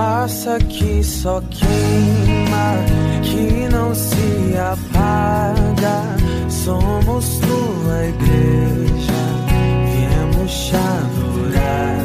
sarça que só queima, que não se apaga. Somos tua igreja, viemos te adorar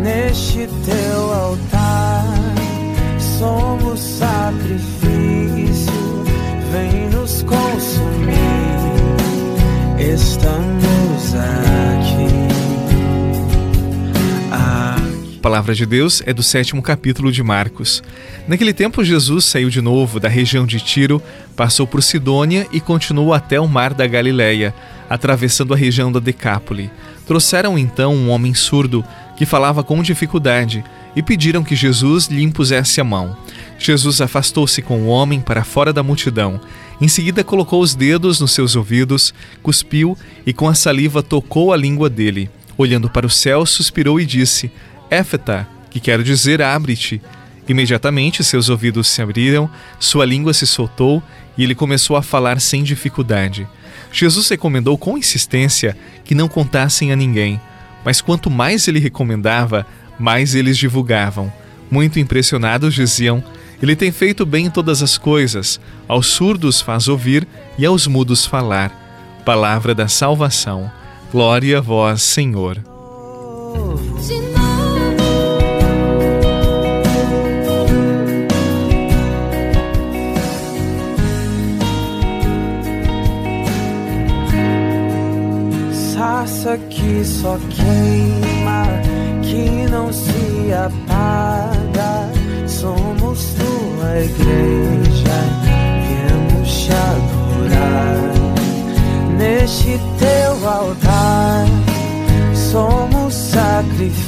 neste teu altar. Somos sacrifício, vem nos consumir. Estamos palavra de Deus é do sétimo capítulo de Marcos. Naquele tempo, Jesus saiu de novo da região de Tiro, passou por Sidônia e continuou até o mar da Galileia, atravessando a região da Decápole. Trouxeram então um homem surdo que falava com dificuldade e pediram que Jesus lhe impusesse a mão. Jesus afastou-se com o homem para fora da multidão. Em seguida, colocou os dedos nos seus ouvidos, cuspiu e com a saliva tocou a língua dele. Olhando para o céu, suspirou e disse: Éfeta, que quero dizer abre-te. Imediatamente seus ouvidos se abriram, sua língua se soltou e ele começou a falar sem dificuldade. Jesus recomendou com insistência que não contassem a ninguém, mas quanto mais ele recomendava, mais eles divulgavam. Muito impressionados diziam: Ele tem feito bem todas as coisas, aos surdos faz ouvir e aos mudos falar. Palavra da salvação. Glória a vós, Senhor. Que só queima, que não se apaga. Somos tua igreja, viemos te adorar neste teu altar. Somos sacrifício,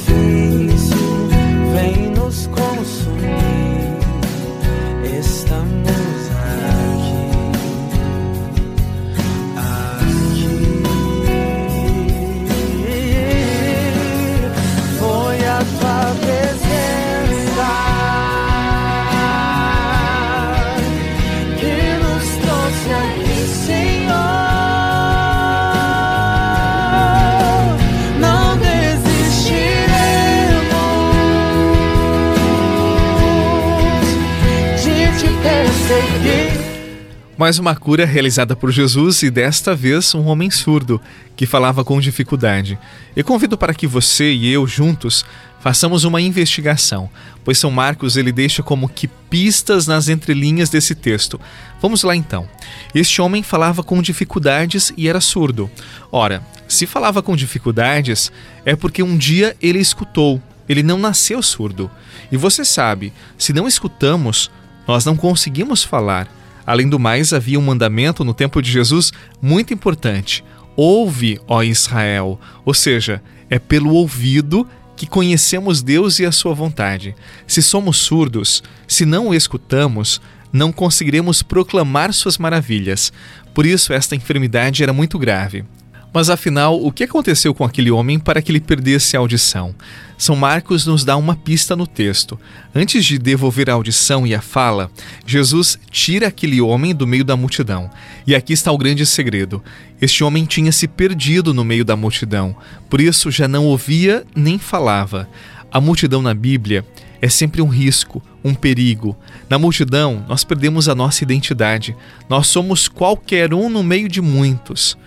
Mais uma cura realizada por Jesus e desta vez um homem surdo que falava com dificuldade. Eu convido para que você e eu juntos façamos uma investigação, pois São Marcos ele deixa como que pistas nas entrelinhas desse texto. Vamos lá então. Este homem falava com dificuldades e era surdo. Ora, se falava com dificuldades é porque um dia ele escutou. Ele não nasceu surdo. E você sabe, se não escutamos, nós não conseguimos falar. Além do mais, havia um mandamento no tempo de Jesus muito importante: ouve, ó Israel. Ou seja, é pelo ouvido que conhecemos Deus e a sua vontade. Se somos surdos, se não o escutamos, não conseguiremos proclamar suas maravilhas. Por isso, esta enfermidade era muito grave. Mas afinal, o que aconteceu com aquele homem para que ele perdesse a audição? São Marcos nos dá uma pista no texto. Antes de devolver a audição e a fala, Jesus tira aquele homem do meio da multidão. E aqui está o grande segredo. Este homem tinha se perdido no meio da multidão, por isso já não ouvia nem falava. A multidão na Bíblia é sempre um risco, um perigo. Na multidão, nós perdemos a nossa identidade. Nós somos qualquer um no meio de muitos.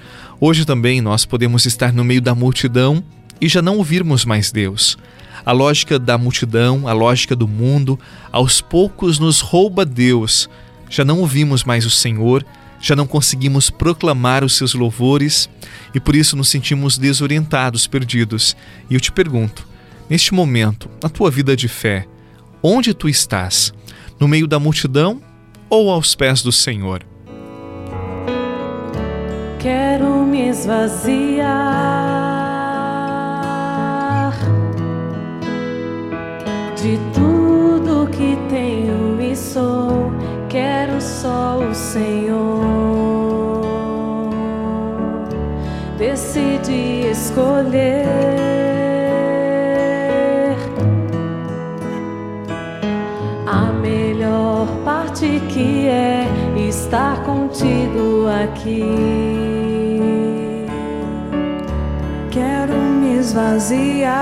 Hoje também nós podemos estar no meio da multidão e já não ouvirmos mais Deus. A lógica da multidão, a lógica do mundo, aos poucos nos rouba Deus. Já não ouvimos mais o Senhor, já não conseguimos proclamar os seus louvores e por isso nos sentimos desorientados, perdidos. E eu te pergunto, neste momento, na tua vida de fé, onde tu estás? No meio da multidão ou aos pés do Senhor? Quero me esvaziar de tudo que tenho e sou. Quero só o Senhor. Decidi escolher estar contigo aqui. Quero me esvaziar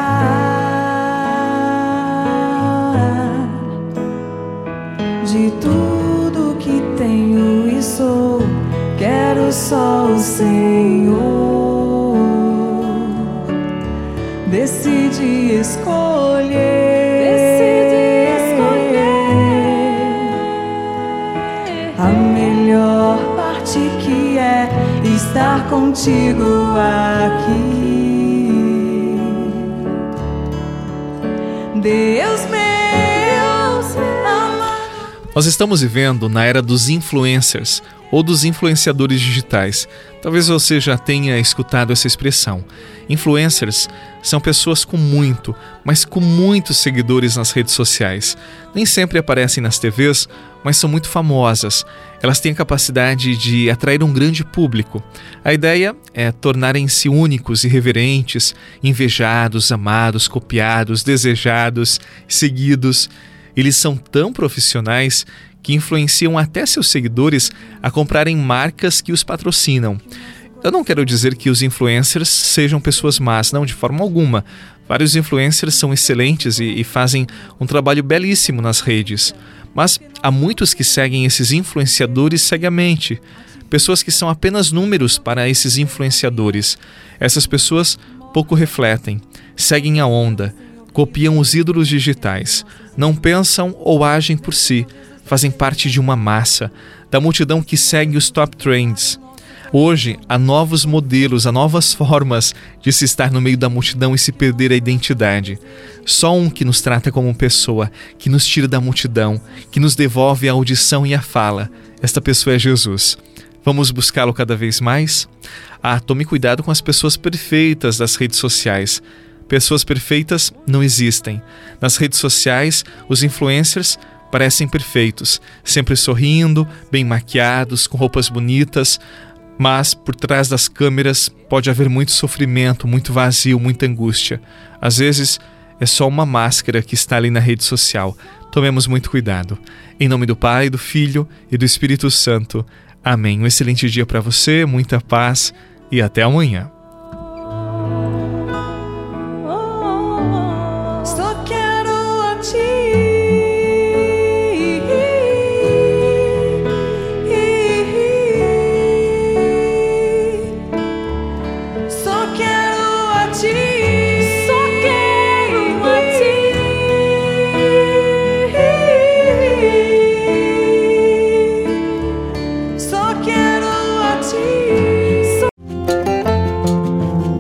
de tudo que tenho e sou. Quero só o Senhor. Decidi escolher. Estar contigo aqui. Deus meu. Nós estamos vivendo na era dos influencers ou dos influenciadores digitais. Talvez você já tenha escutado essa expressão. Influencers são pessoas com muito, mas com muitos seguidores nas redes sociais. Nem sempre aparecem nas TVs, mas são muito famosas. Elas têm a capacidade de atrair um grande público. A ideia é tornarem-se únicos, irreverentes, invejados, amados, copiados, desejados, seguidos. Eles são tão profissionais que influenciam até seus seguidores a comprarem marcas que os patrocinam. Eu não quero dizer que os influencers sejam pessoas más, não, de forma alguma. Vários influencers são excelentes e, e fazem um trabalho belíssimo nas redes. Mas há muitos que seguem esses influenciadores cegamente. Pessoas que são apenas números para esses influenciadores. Essas pessoas pouco refletem, seguem a onda, copiam os ídolos digitais, não pensam ou agem por si, fazem parte de uma massa, da multidão que segue os top trends. Hoje, há novos modelos, há novas formas de se estar no meio da multidão e se perder a identidade. Só um que nos trata como pessoa, que nos tira da multidão, que nos devolve a audição e a fala. Esta pessoa é Jesus. Vamos buscá-lo cada vez mais? Ah, tome cuidado com as pessoas perfeitas das redes sociais. Pessoas perfeitas não existem. Nas redes sociais, os influencers parecem perfeitos, sempre sorrindo, bem maquiados, com roupas bonitas, mas por trás das câmeras pode haver muito sofrimento, muito vazio, muita angústia. Às vezes é só uma máscara que está ali na rede social. Tomemos muito cuidado. Em nome do Pai, do Filho e do Espírito Santo. Amém. Um excelente dia para você, muita paz e até amanhã.